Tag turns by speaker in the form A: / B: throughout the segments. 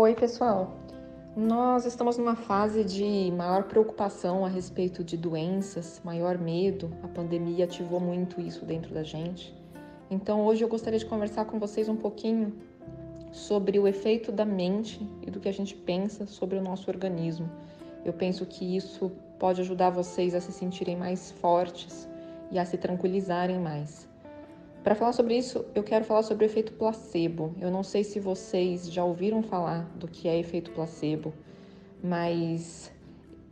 A: Oi, pessoal. Nós estamos numa fase de maior preocupação a respeito de doenças, maior medo. A pandemia ativou muito isso dentro da gente. Então, hoje eu gostaria de conversar com vocês um pouquinho sobre o efeito da mente e do que a gente pensa sobre o nosso organismo. Eu penso que isso pode ajudar vocês a se sentirem mais fortes e a se tranquilizarem mais. Para falar sobre isso, eu quero falar sobre o efeito placebo. Eu não sei se vocês já ouviram falar do que é efeito placebo, mas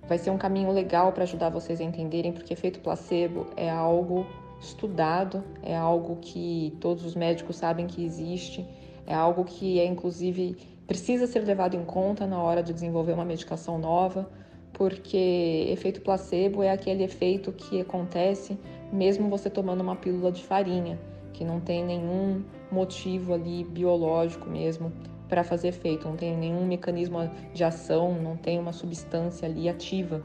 A: vai ser um caminho legal para ajudar vocês a entenderem, porque efeito placebo é algo estudado, é algo que todos os médicos sabem que existe, é algo que é inclusive precisa ser levado em conta na hora de desenvolver uma medicação nova, porque efeito placebo é aquele efeito que acontece mesmo você tomando uma pílula de farinha que não tem nenhum motivo ali biológico mesmo para fazer efeito, não tem nenhum mecanismo de ação, não tem uma substância ali ativa.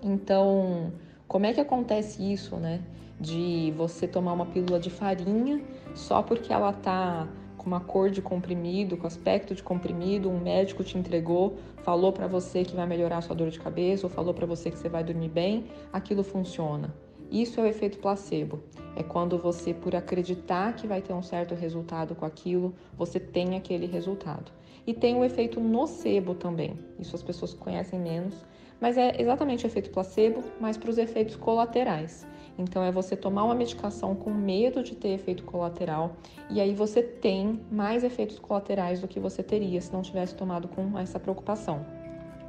A: Então, como é que acontece isso, né? De você tomar uma pílula de farinha só porque ela tá com uma cor de comprimido, com aspecto de comprimido, um médico te entregou, falou para você que vai melhorar a sua dor de cabeça ou falou para você que você vai dormir bem, aquilo funciona. Isso é o efeito placebo. É quando você, por acreditar que vai ter um certo resultado com aquilo, você tem aquele resultado. E tem o efeito nocebo também. Isso as pessoas conhecem menos, mas é exatamente o efeito placebo, mas para os efeitos colaterais. Então é você tomar uma medicação com medo de ter efeito colateral e aí você tem mais efeitos colaterais do que você teria se não tivesse tomado com essa preocupação.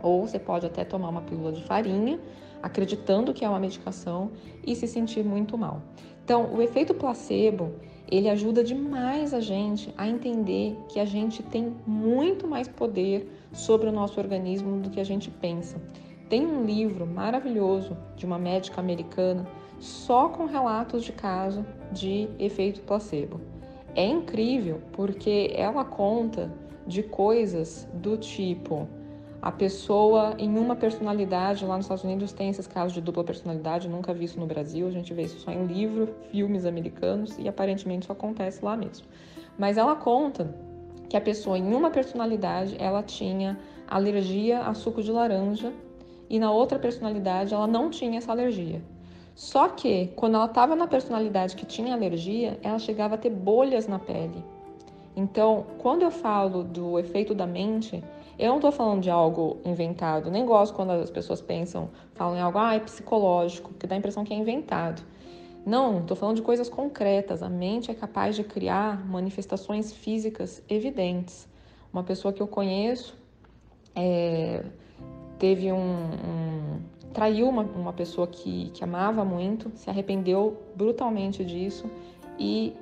A: Ou você pode até tomar uma pílula de farinha, acreditando que é uma medicação e se sentir muito mal. Então, o efeito placebo, ele ajuda demais a gente a entender que a gente tem muito mais poder sobre o nosso organismo do que a gente pensa. Tem um livro maravilhoso de uma médica americana só com relatos de caso de efeito placebo. É incrível porque ela conta de coisas do tipo a pessoa em uma personalidade, lá nos Estados Unidos tem esses casos de dupla personalidade, nunca vi isso no Brasil, a gente vê isso só em livro, filmes americanos e aparentemente isso acontece lá mesmo. Mas ela conta que a pessoa em uma personalidade ela tinha alergia a suco de laranja e na outra personalidade ela não tinha essa alergia. Só que quando ela estava na personalidade que tinha alergia, ela chegava a ter bolhas na pele. Então, quando eu falo do efeito da mente, eu não estou falando de algo inventado, nem gosto quando as pessoas pensam, falam em algo, ah, é psicológico, que dá a impressão que é inventado. Não, estou falando de coisas concretas. A mente é capaz de criar manifestações físicas evidentes. Uma pessoa que eu conheço é, teve um, um traiu uma, uma pessoa que, que amava muito, se arrependeu brutalmente disso e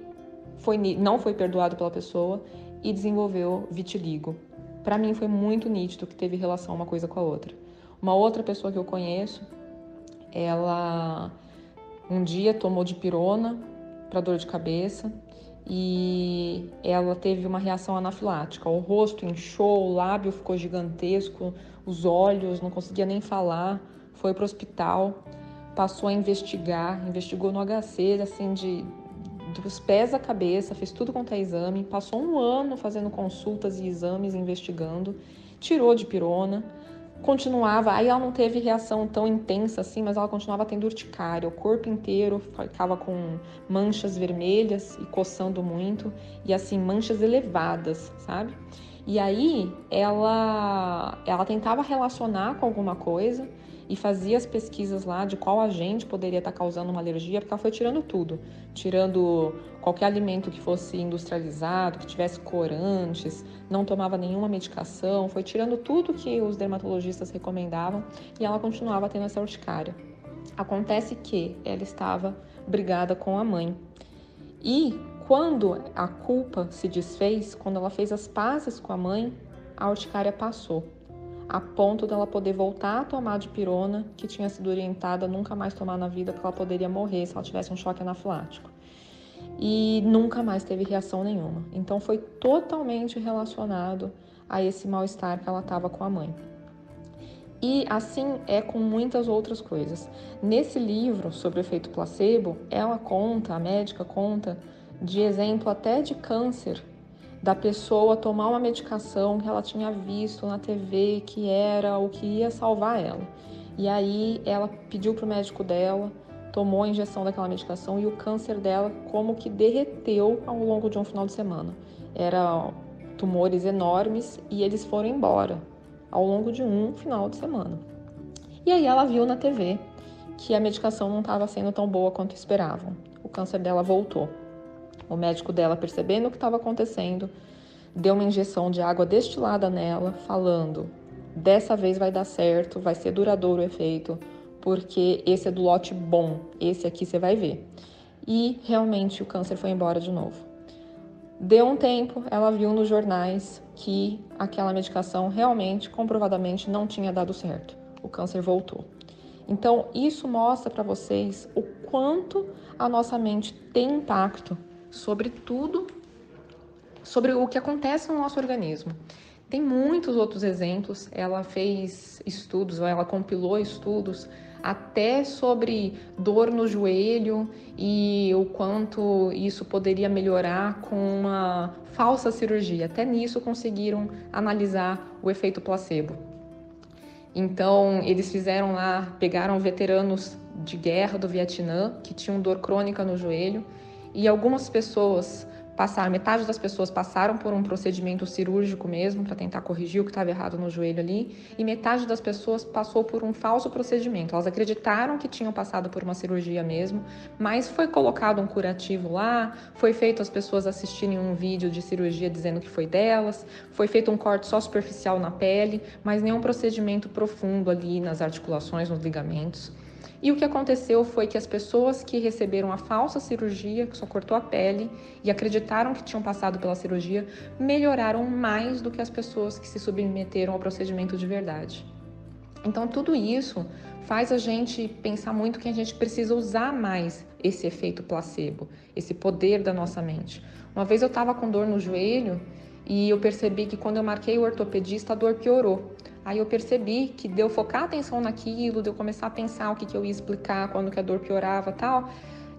A: foi, não foi perdoado pela pessoa e desenvolveu vitiligo para mim foi muito nítido que teve relação uma coisa com a outra. Uma outra pessoa que eu conheço, ela um dia tomou de pirona para dor de cabeça e ela teve uma reação anafilática. O rosto inchou, o lábio ficou gigantesco, os olhos, não conseguia nem falar. Foi para o hospital, passou a investigar, investigou no HC, assim, de dos pés à cabeça, fez tudo quanto é exame, passou um ano fazendo consultas e exames, investigando, tirou de pirona, continuava, aí ela não teve reação tão intensa assim, mas ela continuava tendo urticária, o corpo inteiro ficava com manchas vermelhas e coçando muito, e assim, manchas elevadas, sabe? E aí ela, ela tentava relacionar com alguma coisa, e fazia as pesquisas lá de qual agente poderia estar causando uma alergia, porque ela foi tirando tudo, tirando qualquer alimento que fosse industrializado, que tivesse corantes, não tomava nenhuma medicação, foi tirando tudo que os dermatologistas recomendavam e ela continuava tendo essa urticária. Acontece que ela estava brigada com a mãe. E quando a culpa se desfez, quando ela fez as pazes com a mãe, a urticária passou a ponto dela poder voltar a tomar de pirona, que tinha sido orientada a nunca mais tomar na vida, porque ela poderia morrer se ela tivesse um choque anafilático. E nunca mais teve reação nenhuma. Então foi totalmente relacionado a esse mal-estar que ela estava com a mãe. E assim é com muitas outras coisas. Nesse livro sobre o efeito placebo, ela conta, a médica conta, de exemplo até de câncer da pessoa tomar uma medicação que ela tinha visto na TV que era o que ia salvar ela. E aí ela pediu para o médico dela, tomou a injeção daquela medicação e o câncer dela como que derreteu ao longo de um final de semana. Era tumores enormes e eles foram embora ao longo de um final de semana. E aí ela viu na TV que a medicação não estava sendo tão boa quanto esperavam. O câncer dela voltou. O médico dela, percebendo o que estava acontecendo, deu uma injeção de água destilada nela, falando: dessa vez vai dar certo, vai ser duradouro o efeito, porque esse é do lote bom, esse aqui você vai ver. E realmente o câncer foi embora de novo. Deu um tempo, ela viu nos jornais que aquela medicação realmente, comprovadamente, não tinha dado certo. O câncer voltou. Então, isso mostra para vocês o quanto a nossa mente tem impacto sobre tudo, sobre o que acontece no nosso organismo. Tem muitos outros exemplos. Ela fez estudos, ela compilou estudos até sobre dor no joelho e o quanto isso poderia melhorar com uma falsa cirurgia. Até nisso conseguiram analisar o efeito placebo. Então, eles fizeram lá, pegaram veteranos de guerra do Vietnã que tinham dor crônica no joelho e algumas pessoas passaram, metade das pessoas passaram por um procedimento cirúrgico mesmo para tentar corrigir o que estava errado no joelho ali, e metade das pessoas passou por um falso procedimento. Elas acreditaram que tinham passado por uma cirurgia mesmo, mas foi colocado um curativo lá, foi feito as pessoas assistirem um vídeo de cirurgia dizendo que foi delas, foi feito um corte só superficial na pele, mas nenhum procedimento profundo ali nas articulações, nos ligamentos. E o que aconteceu foi que as pessoas que receberam a falsa cirurgia, que só cortou a pele, e acreditaram que tinham passado pela cirurgia, melhoraram mais do que as pessoas que se submeteram ao procedimento de verdade. Então, tudo isso faz a gente pensar muito que a gente precisa usar mais esse efeito placebo, esse poder da nossa mente. Uma vez eu estava com dor no joelho e eu percebi que quando eu marquei o ortopedista, a dor piorou. Aí eu percebi que deu focar atenção naquilo, de eu começar a pensar o que, que eu ia explicar quando que a dor piorava tal.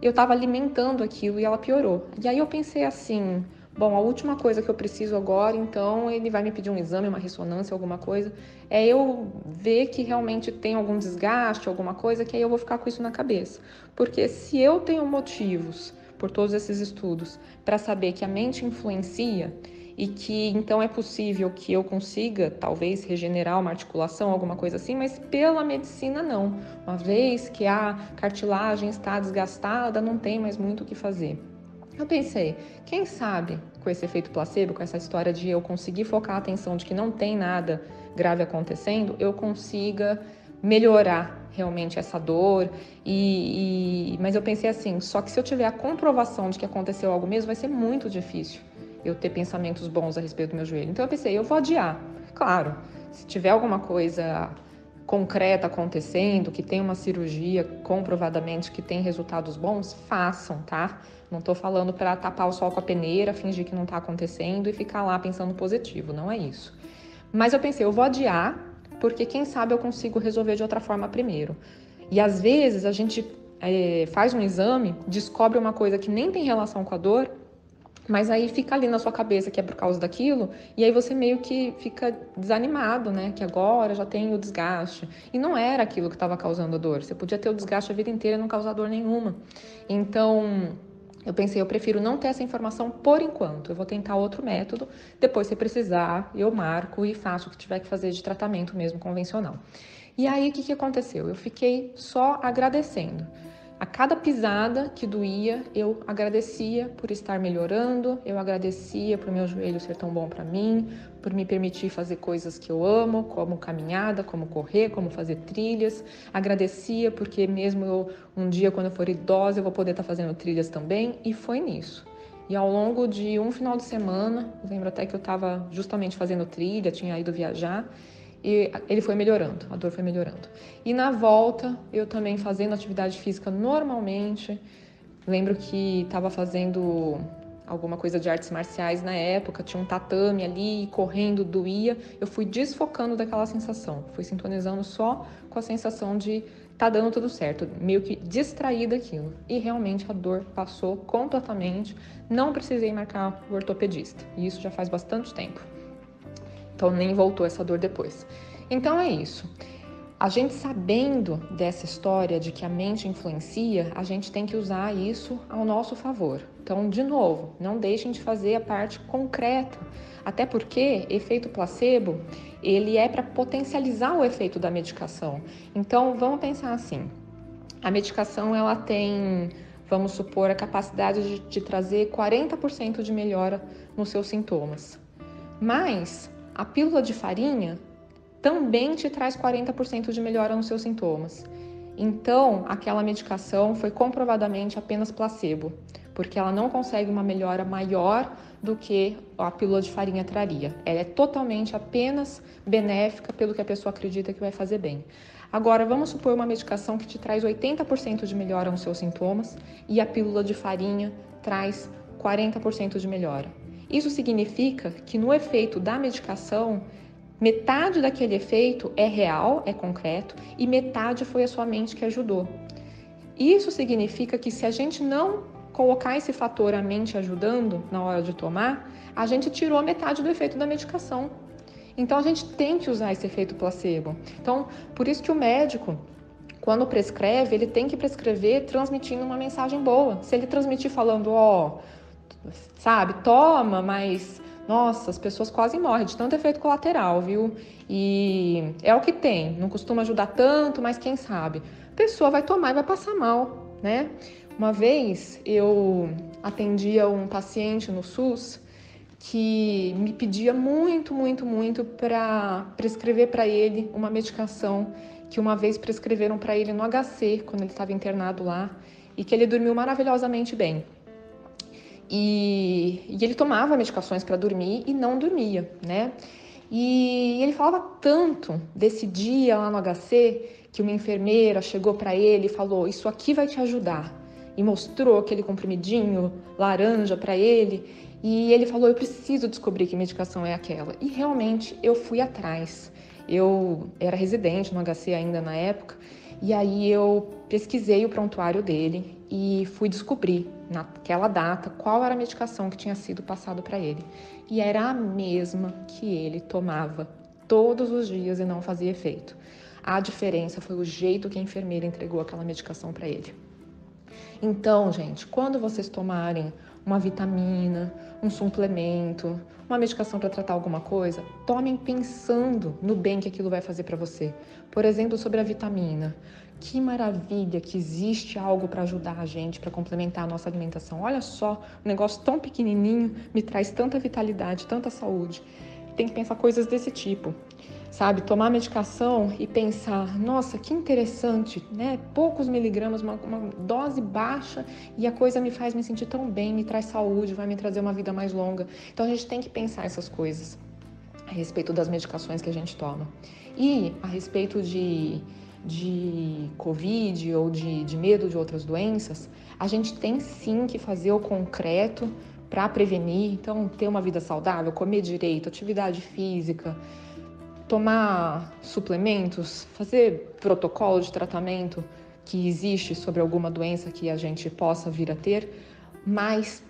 A: Eu estava alimentando aquilo e ela piorou. E aí eu pensei assim, bom, a última coisa que eu preciso agora, então ele vai me pedir um exame, uma ressonância, alguma coisa, é eu ver que realmente tem algum desgaste, alguma coisa, que aí eu vou ficar com isso na cabeça. Porque se eu tenho motivos por todos esses estudos para saber que a mente influencia, e que então é possível que eu consiga talvez regenerar uma articulação, alguma coisa assim, mas pela medicina não. Uma vez que a cartilagem está desgastada, não tem mais muito o que fazer. Eu pensei, quem sabe com esse efeito placebo, com essa história de eu conseguir focar a atenção de que não tem nada grave acontecendo, eu consiga melhorar realmente essa dor e, e, mas eu pensei assim, só que se eu tiver a comprovação de que aconteceu algo mesmo, vai ser muito difícil eu ter pensamentos bons a respeito do meu joelho. Então eu pensei, eu vou adiar. Claro, se tiver alguma coisa concreta acontecendo, que tem uma cirurgia comprovadamente que tem resultados bons, façam, tá? Não tô falando para tapar o sol com a peneira, fingir que não tá acontecendo e ficar lá pensando positivo, não é isso. Mas eu pensei, eu vou adiar, porque quem sabe eu consigo resolver de outra forma primeiro. E às vezes a gente é, faz um exame, descobre uma coisa que nem tem relação com a dor mas aí fica ali na sua cabeça que é por causa daquilo, e aí você meio que fica desanimado, né? Que agora já tem o desgaste. E não era aquilo que estava causando a dor. Você podia ter o desgaste a vida inteira e não causar dor nenhuma. Então, eu pensei, eu prefiro não ter essa informação por enquanto. Eu vou tentar outro método. Depois, se precisar, eu marco e faço o que tiver que fazer de tratamento mesmo convencional. E aí, o que, que aconteceu? Eu fiquei só agradecendo. A cada pisada que doía, eu agradecia por estar melhorando, eu agradecia por meu joelho ser tão bom para mim, por me permitir fazer coisas que eu amo, como caminhada, como correr, como fazer trilhas. Agradecia porque mesmo eu, um dia quando eu for idosa, eu vou poder estar tá fazendo trilhas também, e foi nisso. E ao longo de um final de semana, lembro até que eu estava justamente fazendo trilha, tinha ido viajar, e ele foi melhorando, a dor foi melhorando. E na volta, eu também fazendo atividade física normalmente. Lembro que estava fazendo alguma coisa de artes marciais na época, tinha um tatame ali, correndo, doía. Eu fui desfocando daquela sensação, fui sintonizando só com a sensação de tá dando tudo certo, meio que distraída aquilo. E realmente a dor passou completamente, não precisei marcar o ortopedista. E isso já faz bastante tempo. Então nem voltou essa dor depois. Então é isso. A gente sabendo dessa história de que a mente influencia, a gente tem que usar isso ao nosso favor. Então, de novo, não deixem de fazer a parte concreta, até porque efeito placebo, ele é para potencializar o efeito da medicação. Então, vamos pensar assim. A medicação ela tem, vamos supor, a capacidade de, de trazer 40% de melhora nos seus sintomas. Mas a pílula de farinha também te traz 40% de melhora nos seus sintomas. Então, aquela medicação foi comprovadamente apenas placebo, porque ela não consegue uma melhora maior do que a pílula de farinha traria. Ela é totalmente apenas benéfica pelo que a pessoa acredita que vai fazer bem. Agora, vamos supor uma medicação que te traz 80% de melhora nos seus sintomas e a pílula de farinha traz 40% de melhora. Isso significa que no efeito da medicação Metade daquele efeito é real, é concreto, e metade foi a sua mente que ajudou. Isso significa que se a gente não colocar esse fator a mente ajudando na hora de tomar, a gente tirou metade do efeito da medicação. Então a gente tem que usar esse efeito placebo. Então, por isso que o médico, quando prescreve, ele tem que prescrever transmitindo uma mensagem boa. Se ele transmitir falando, ó, oh, sabe, toma, mas nossa, as pessoas quase morrem de tanto efeito colateral, viu? E é o que tem, não costuma ajudar tanto, mas quem sabe? A pessoa vai tomar e vai passar mal, né? Uma vez eu atendia um paciente no SUS que me pedia muito, muito, muito para prescrever para ele uma medicação que uma vez prescreveram para ele no HC, quando ele estava internado lá, e que ele dormiu maravilhosamente bem. E, e ele tomava medicações para dormir e não dormia, né? E ele falava tanto desse dia lá no HC que uma enfermeira chegou para ele e falou: Isso aqui vai te ajudar. E mostrou aquele comprimidinho laranja para ele. E ele falou: Eu preciso descobrir que medicação é aquela. E realmente eu fui atrás. Eu era residente no HC ainda na época. E aí eu pesquisei o prontuário dele e fui descobrir naquela data qual era a medicação que tinha sido passado para ele. E era a mesma que ele tomava todos os dias e não fazia efeito. A diferença foi o jeito que a enfermeira entregou aquela medicação para ele. Então, gente, quando vocês tomarem uma vitamina, um suplemento, uma medicação para tratar alguma coisa, tomem pensando no bem que aquilo vai fazer para você. Por exemplo, sobre a vitamina. Que maravilha que existe algo para ajudar a gente, para complementar a nossa alimentação. Olha só, um negócio tão pequenininho me traz tanta vitalidade, tanta saúde. Tem que pensar coisas desse tipo, sabe? Tomar medicação e pensar, nossa, que interessante, né? Poucos miligramas, uma, uma dose baixa e a coisa me faz me sentir tão bem, me traz saúde, vai me trazer uma vida mais longa. Então a gente tem que pensar essas coisas a respeito das medicações que a gente toma. E a respeito de de Covid ou de, de medo de outras doenças, a gente tem sim que fazer o concreto para prevenir. Então, ter uma vida saudável, comer direito, atividade física, tomar suplementos, fazer protocolo de tratamento que existe sobre alguma doença que a gente possa vir a ter, mas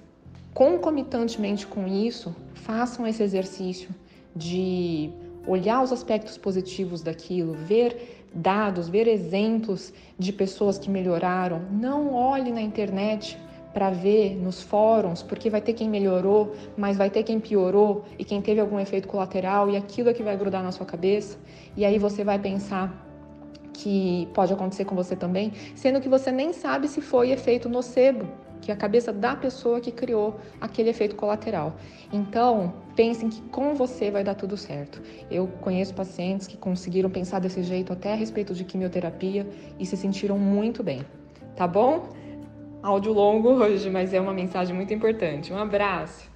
A: concomitantemente com isso, façam esse exercício de olhar os aspectos positivos daquilo, ver dados, ver exemplos de pessoas que melhoraram. Não olhe na internet para ver nos fóruns, porque vai ter quem melhorou, mas vai ter quem piorou e quem teve algum efeito colateral e aquilo é que vai grudar na sua cabeça. E aí você vai pensar que pode acontecer com você também, sendo que você nem sabe se foi efeito nocebo que é a cabeça da pessoa que criou aquele efeito colateral. Então, pensem que com você vai dar tudo certo. Eu conheço pacientes que conseguiram pensar desse jeito até a respeito de quimioterapia e se sentiram muito bem. Tá bom? Áudio longo hoje, mas é uma mensagem muito importante. Um abraço!